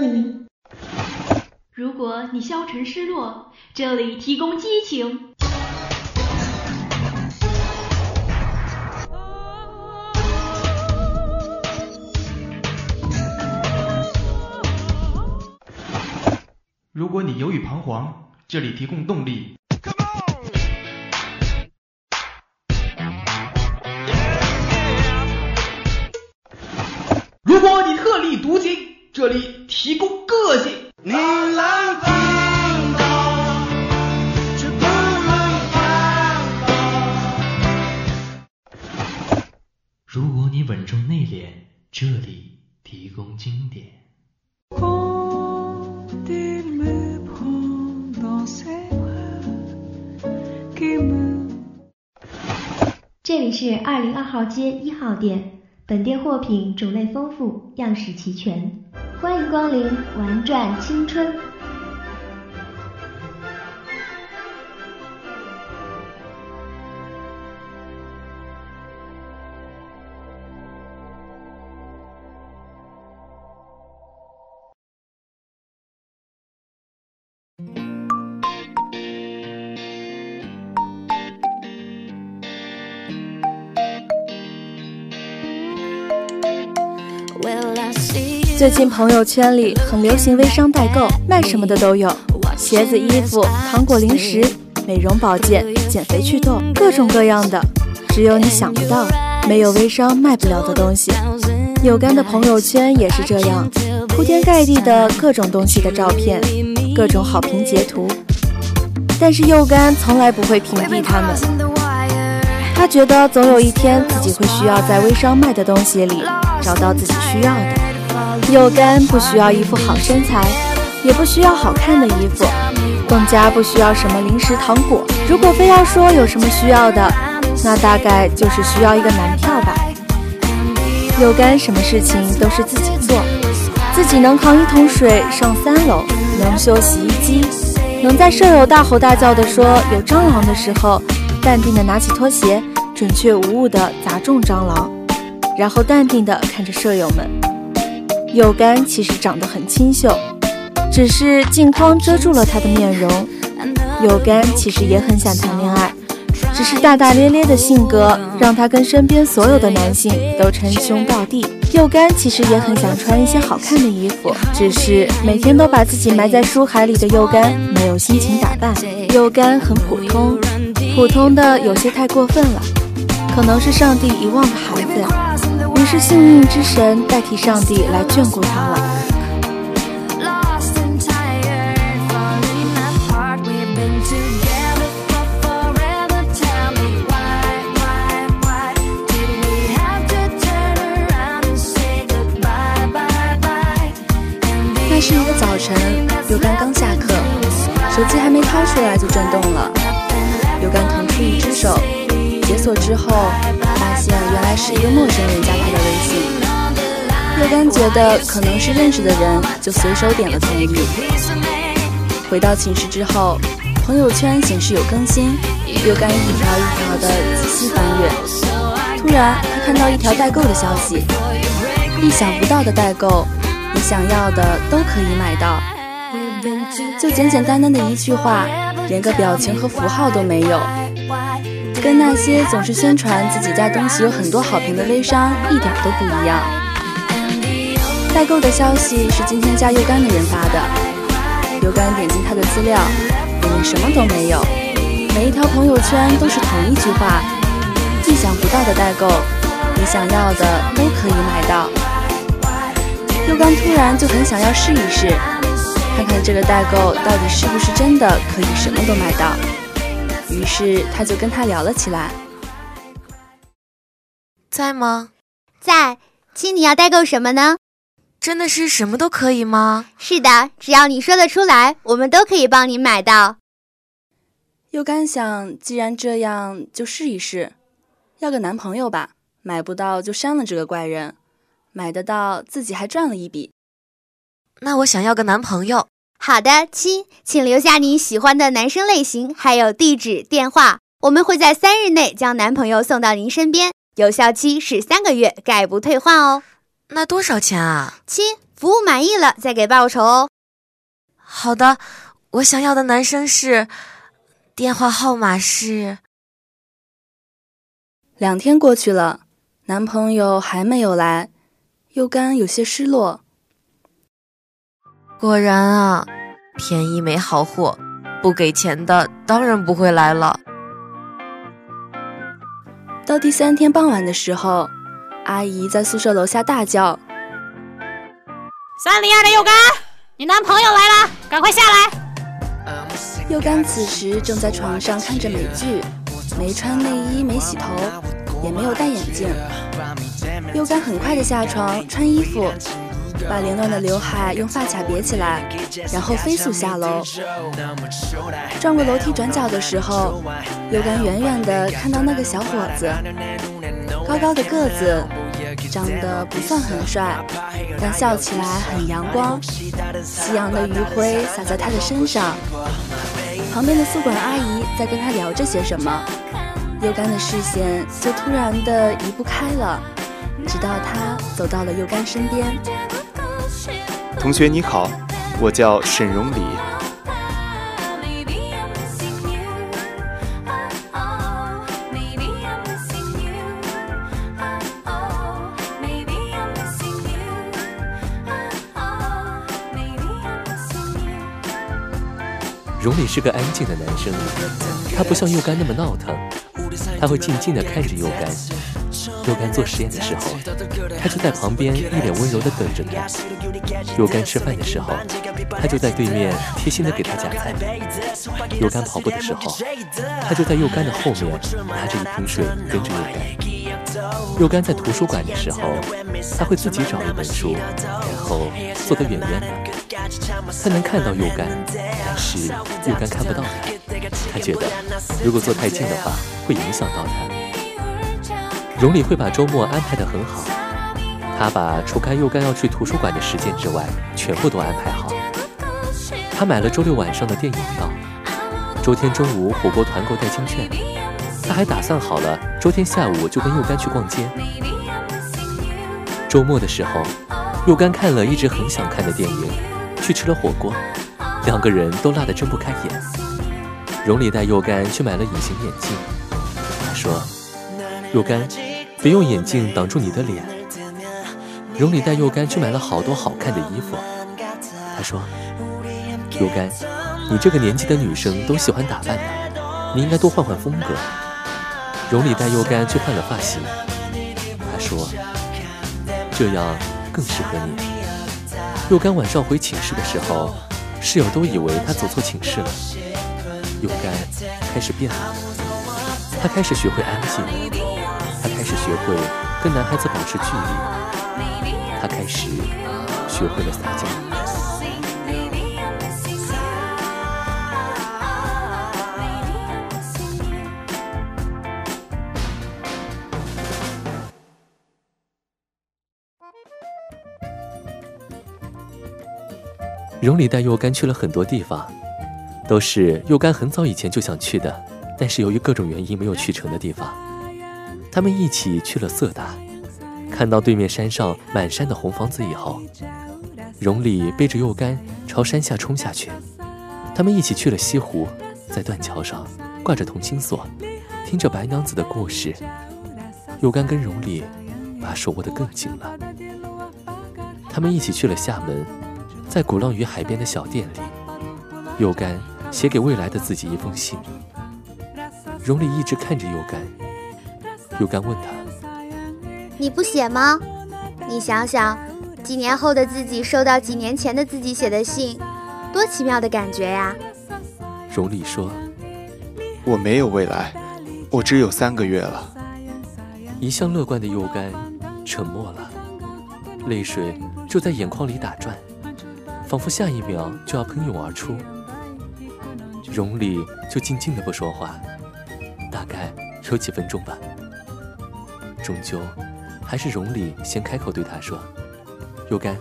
你。如果你消沉失落，这里提供激情。如果你犹豫彷徨，这里提供动力。这里提供个性。你来听到，却不能。如果你稳重内敛，这里提供经典。这里是二零二号街一号店，本店货品种类丰富，样式齐全，欢迎光临，玩转青春。最近朋友圈里很流行微商代购，卖什么的都有，鞋子、衣服、糖果、零食、美容保健、减肥祛痘，各种各样的，只有你想不到，没有微商卖不了的东西。有干的朋友圈也是这样，铺天盖地的各种东西的照片，各种好评截图。但是柚干从来不会屏蔽他们，他觉得总有一天自己会需要在微商卖的东西里找到自己需要的。又干不需要一副好身材，也不需要好看的衣服，更加不需要什么零食糖果。如果非要说有什么需要的，那大概就是需要一个男票吧。又干什么事情都是自己做，自己能扛一桶水上三楼，能修洗衣机，能在舍友大吼大叫的说有蟑螂的时候，淡定的拿起拖鞋，准确无误的砸中蟑螂，然后淡定的看着舍友们。柚干其实长得很清秀，只是镜框遮住了他的面容。柚干其实也很想谈恋爱，只是大大咧咧的性格让他跟身边所有的男性都称兄道弟。柚干其实也很想穿一些好看的衣服，只是每天都把自己埋在书海里的柚干没有心情打扮。柚干很普通，普通的有些太过分了，可能是上帝遗忘的孩子。于是幸运之神代替上帝来眷顾他了。那是一个早晨，尤干刚下课，手机还没掏出来就震动了。尤干腾出一只手，解锁之后。原来是一个陌生人加他的微信，柚干觉得可能是认识的人，就随手点了同意。回到寝室之后，朋友圈显示有更新，柚干一条一条的仔细翻阅。突然，他看到一条代购的消息，意想不到的代购，你想要的都可以买到。就简简单单的一句话，连个表情和符号都没有。跟那些总是宣传自己家东西有很多好评的微商一点都不一样。代购的消息是今天加柚干的人发的，柚干点击他的资料，里面什么都没有，每一条朋友圈都是同一句话：意想不到的代购，你想要的都可以买到。柚干突然就很想要试一试，看看这个代购到底是不是真的可以什么都买到。于是他就跟他聊了起来。在吗？在。亲，你要代购什么呢？真的是什么都可以吗？是的，只要你说得出来，我们都可以帮你买到。又干想，既然这样，就试一试，要个男朋友吧。买不到就删了这个怪人，买得到自己还赚了一笔。那我想要个男朋友。好的，亲，请留下你喜欢的男生类型，还有地址、电话，我们会在三日内将男朋友送到您身边，有效期是三个月，概不退换哦。那多少钱啊？亲，服务满意了再给报酬哦。好的，我想要的男生是，电话号码是。两天过去了，男朋友还没有来，又干有些失落。果然啊，便宜没好货，不给钱的当然不会来了。到第三天傍晚的时候，阿姨在宿舍楼下大叫：“三零二的右干，你男朋友来了，赶快下来！”右干此时正在床上看着美剧，没穿内衣，没洗头，也没有戴眼镜。右干很快的下床穿衣服，把凌乱的刘海用发卡别起来，然后飞速下楼。转过楼梯转角的时候，右干远远的看到那个小伙子，高高的个子，长得不算很帅，但笑起来很阳光。夕阳的余晖洒在他的身上。旁边的宿管阿姨在跟他聊着些什么，右干的视线就突然的移不开了，直到他走到了右干身边。同学你好，我叫沈荣礼。荣礼是个安静的男生，他不像右干那么闹腾，他会静静的看着右干。右干做实验的时候，他就在旁边一脸温柔的等着他；右干吃饭的时候，他就在对面贴心的给他夹菜；右干跑步的时候，他就在右干的后面拿着一瓶水跟着右干。右干在图书馆的时候，他会自己找一本书，然后坐得远远的。他能看到右干，但是右干看不到他。他觉得如果坐太近的话，会影响到他。荣里会把周末安排得很好，他把除开右干要去图书馆的时间之外，全部都安排好。他买了周六晚上的电影票，周天中午火锅团购代金券，他还打算好了周天下午就跟右干去逛街。周末的时候，右干看了一直很想看的电影。去吃了火锅，两个人都辣得睁不开眼。荣里带右干去买了隐形眼镜，他说：“右干，别用眼镜挡住你的脸。”荣里带佑干去买了好多好看的衣服，他说：“佑干，你这个年纪的女生都喜欢打扮的，你应该多换换风格。”荣里带佑干去换了发型，他说：“这样更适合你。”右干晚上回寝室的时候，室友都以为他走错寝室了。右干开始变了，他开始学会安静，始学会跟男孩子保持距离，他开始学会了撒娇。荣里带右干去了很多地方，都是右干很早以前就想去的，但是由于各种原因没有去成的地方。他们一起去了色达，看到对面山上满山的红房子以后，荣礼背着右干朝山下冲下去。他们一起去了西湖，在断桥上挂着同心锁，听着白娘子的故事。右干跟荣礼把手握得更紧了。他们一起去了厦门。在鼓浪屿海边的小店里，右干写给未来的自己一封信。荣礼一直看着右干，右干问他：“你不写吗？你想想，几年后的自己收到几年前的自己写的信，多奇妙的感觉呀！”荣礼说：“我没有未来，我只有三个月了。”一向乐观的又干沉默了，泪水就在眼眶里打转。仿佛下一秒就要喷涌而出，荣里就静静的不说话，大概有几分钟吧。终究，还是荣礼先开口对他说：“右干，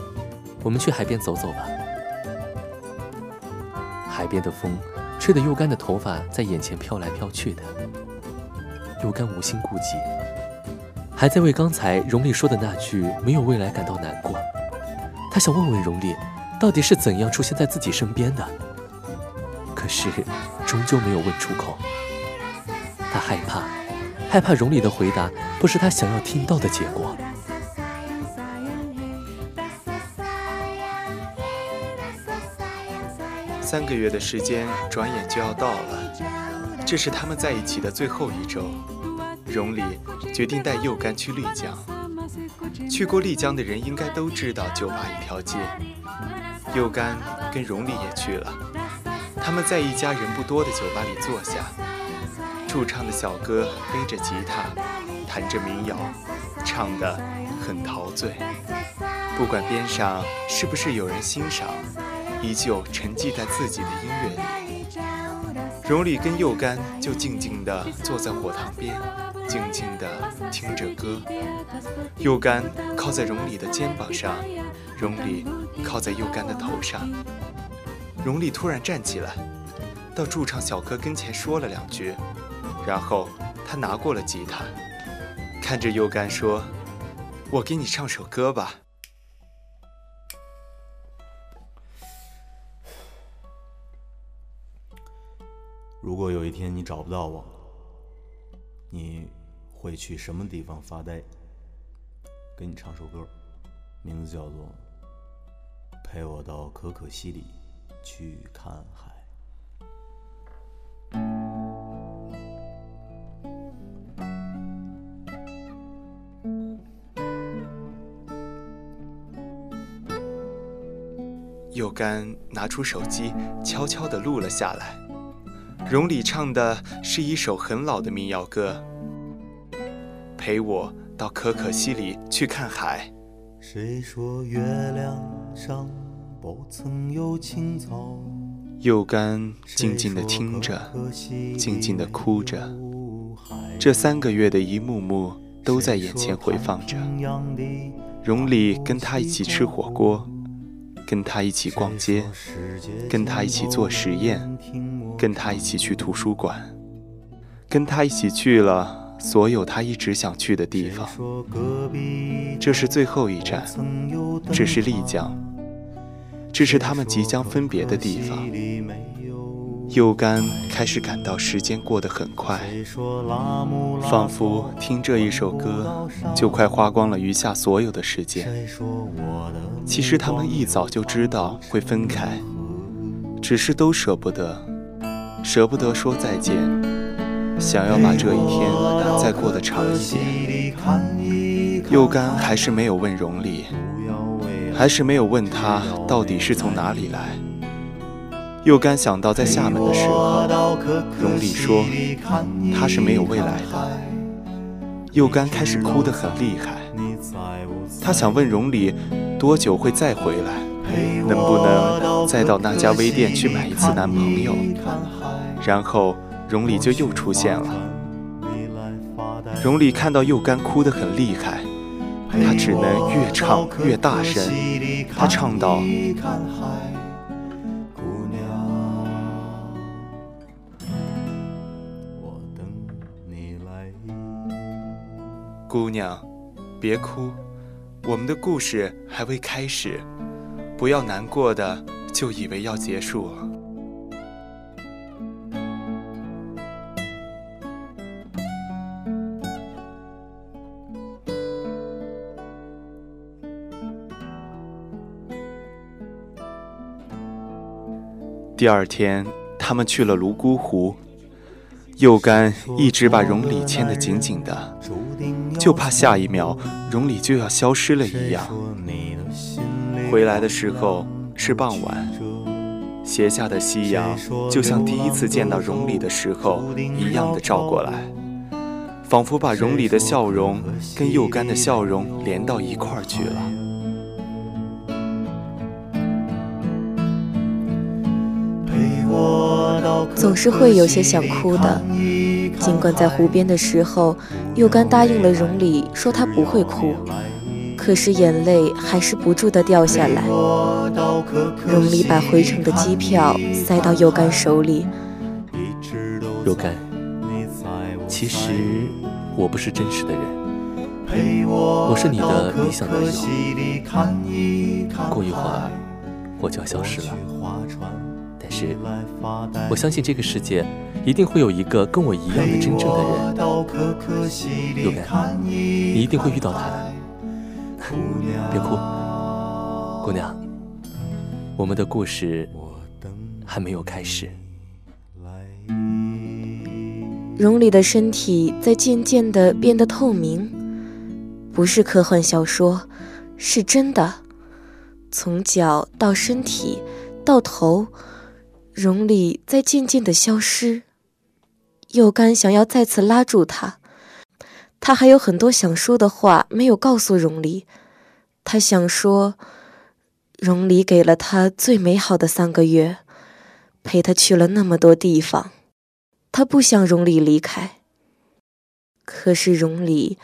我们去海边走走吧。”海边的风吹得右干的头发在眼前飘来飘去的，右干无心顾及，还在为刚才荣礼说的那句没有未来感到难过。他想问问荣丽，到底是怎样出现在自己身边的，可是终究没有问出口。他害怕，害怕荣里的回答不是他想要听到的结果。三个月的时间转眼就要到了，这是他们在一起的最后一周。荣里决定带佑干去丽江。去过丽江的人应该都知道酒吧一条街。佑干跟荣里也去了，他们在一家人不多的酒吧里坐下。驻唱的小哥背着吉他，弹着民谣，唱得很陶醉。不管边上是不是有人欣赏。依旧沉寂在自己的音乐里，荣里跟右干就静静地坐在火塘边，静静地听着歌。右干靠在荣里的肩膀上，荣里靠在右干的头上。荣里突然站起来，到驻唱小哥跟前说了两句，然后他拿过了吉他，看着佑干说：“我给你唱首歌吧。”如果有一天你找不到我，你会去什么地方发呆？给你唱首歌，名字叫做《陪我到可可西里去看海》。佑干拿出手机，悄悄地录了下来。荣里唱的是一首很老的民谣歌，《陪我到可可西里去看海》。谁说月亮上不曾有青草？又干静静地听着，静静地哭着，这三个月的一幕幕都在眼前回放着。荣里跟他一起吃火锅，跟他一起逛街，跟他一起做实验。跟他一起去图书馆，跟他一起去了所有他一直想去的地方。这是最后一站，这是丽江，这是他们即将分别的地方。佑干开始感到时间过得很快，仿佛听这一首歌就快花光了余下所有的时间。其实他们一早就知道会分开，只是都舍不得。舍不得说再见，想要把这一天再过得长一点。佑干还是没有问荣丽，还是没有问他到底是从哪里来。又干想到在厦门的时候，荣丽说他是没有未来的。又干开始哭得很厉害，他想问荣里多久会再回来，能不能再到那家微店去买一次男朋友。然后，荣里就又出现了。荣里看到又干哭得很厉害，他只能越唱越大声。他唱道：“姑娘，别哭，我们的故事还未开始，不要难过的就以为要结束了。”第二天，他们去了泸沽湖。佑干一直把荣里牵得紧紧的，就怕下一秒荣里就要消失了一样。回来的时候是傍晚，斜下的夕阳就像第一次见到荣里的时候一样的照过来，仿佛把荣里的笑容跟佑干的笑容连到一块儿去了。总是会有些想哭的，尽管在湖边的时候，佑干答应了荣里说他不会哭，可是眼泪还是不住的掉下来。荣里把回程的机票塞到佑干手里，佑干，其实我不是真实的人，我是你的理想男友，过一会儿我就要消失了。但是我相信这个世界一定会有一个跟我一样的真正的人，有干，你一定会遇到他的。别哭，姑娘，我们的故事还没有开始。荣里的身体在渐渐的变得透明，不是科幻小说，是真的。从脚到身体到头，荣里在渐渐的消失。又干想要再次拉住他，他还有很多想说的话没有告诉荣里。他想说，荣里给了他最美好的三个月，陪他去了那么多地方。他不想荣里离开，可是荣里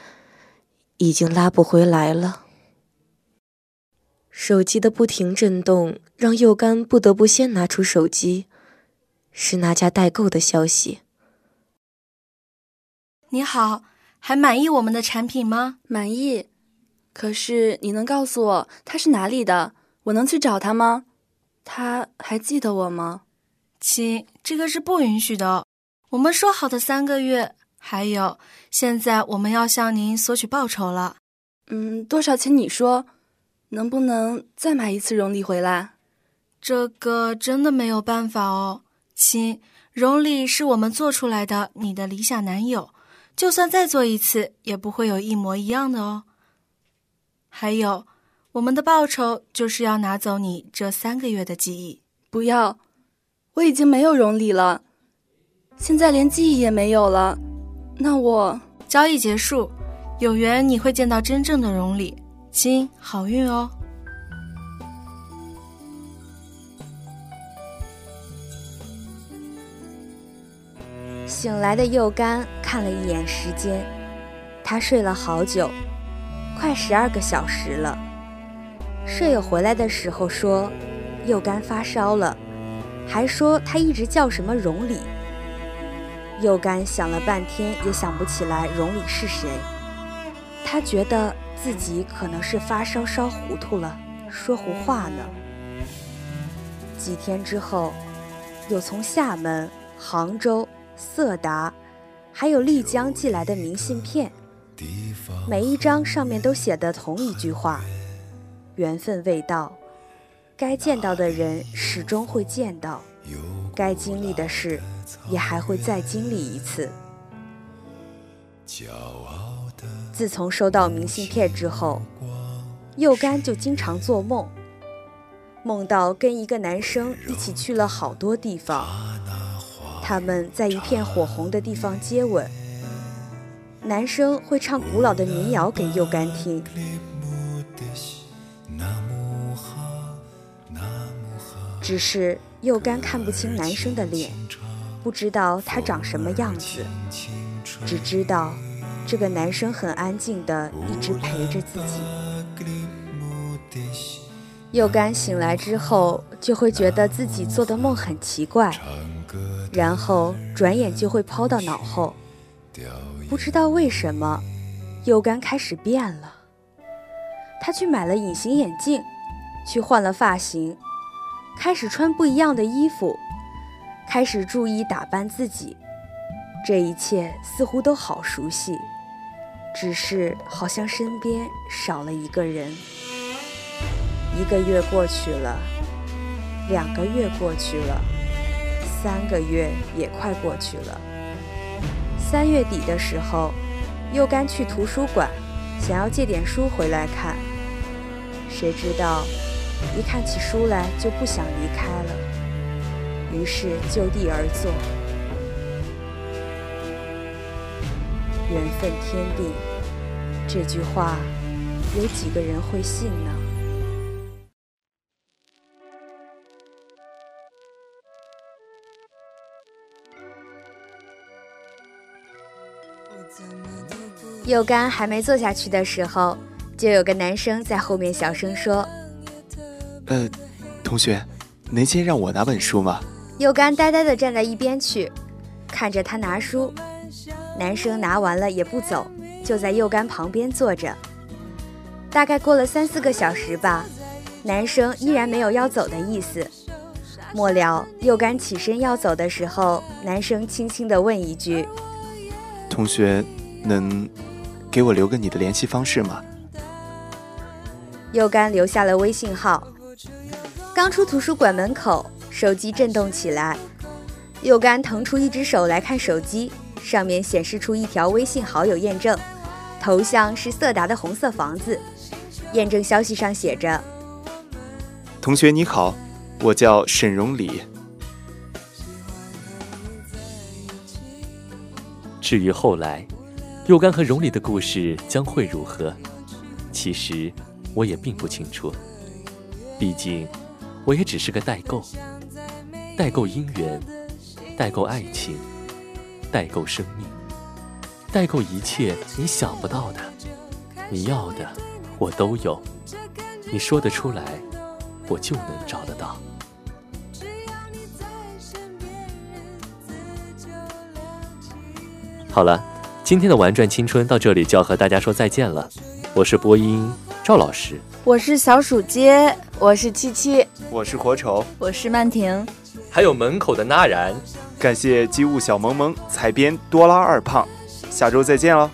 已经拉不回来了。手机的不停震动让右干不得不先拿出手机，是那家代购的消息。你好，还满意我们的产品吗？满意。可是你能告诉我他是哪里的？我能去找他吗？他还记得我吗？亲，这个是不允许的。我们说好的三个月，还有，现在我们要向您索取报酬了。嗯，多少钱？你说，能不能再买一次荣里回来？这个真的没有办法哦，亲。荣里是我们做出来的，你的理想男友，就算再做一次，也不会有一模一样的哦。还有，我们的报酬就是要拿走你这三个月的记忆。不要，我已经没有荣里了。现在连记忆也没有了，那我交易结束，有缘你会见到真正的荣里，亲，好运哦。醒来的右干看了一眼时间，他睡了好久，快十二个小时了。舍友回来的时候说，右干发烧了，还说他一直叫什么荣里。右干想了半天，也想不起来荣里是谁。他觉得自己可能是发烧烧糊涂了，说胡话呢。几天之后，有从厦门、杭州、色达，还有丽江寄来的明信片，每一张上面都写的同一句话：缘分未到，该见到的人始终会见到，该经历的事。也还会再经历一次。自从收到明信片之后，右干就经常做梦，梦到跟一个男生一起去了好多地方，他们在一片火红的地方接吻，男生会唱古老的民谣给右干听，只是右干看不清男生的脸。不知道他长什么样子，只知道这个男生很安静的一直陪着自己。又干醒来之后，就会觉得自己做的梦很奇怪，然后转眼就会抛到脑后。不知道为什么，又干开始变了。他去买了隐形眼镜，去换了发型，开始穿不一样的衣服。开始注意打扮自己，这一切似乎都好熟悉，只是好像身边少了一个人。一个月过去了，两个月过去了，三个月也快过去了。三月底的时候，又干去图书馆，想要借点书回来看，谁知道一看起书来就不想离开了。于是就地而坐。缘分天地，这句话有几个人会信呢？右干还没坐下去的时候，就有个男生在后面小声说：“呃，同学，能先让我拿本书吗？”右干呆呆地站在一边去，看着他拿书。男生拿完了也不走，就在右干旁边坐着。大概过了三四个小时吧，男生依然没有要走的意思。末了，右干起身要走的时候，男生轻轻地问一句：“同学，能给我留个你的联系方式吗？”右干留下了微信号。刚出图书馆门口，手机震动起来。右干腾出一只手来看手机，上面显示出一条微信好友验证，头像是色达的红色房子。验证消息上写着：“同学你好，我叫沈荣礼。”至于后来，右干和荣礼的故事将会如何，其实我也并不清楚。毕竟，我也只是个代购，代购姻缘，代购爱情，代购生命，代购一切你想不到的，你要的。我都有，你说得出来，我就能找得到。好了，今天的玩转青春到这里就要和大家说再见了。我是播音赵老师，我是小鼠街，我是七七，我是火丑，我是曼婷，还有门口的那然。感谢机务小萌萌、采编多拉二胖，下周再见喽。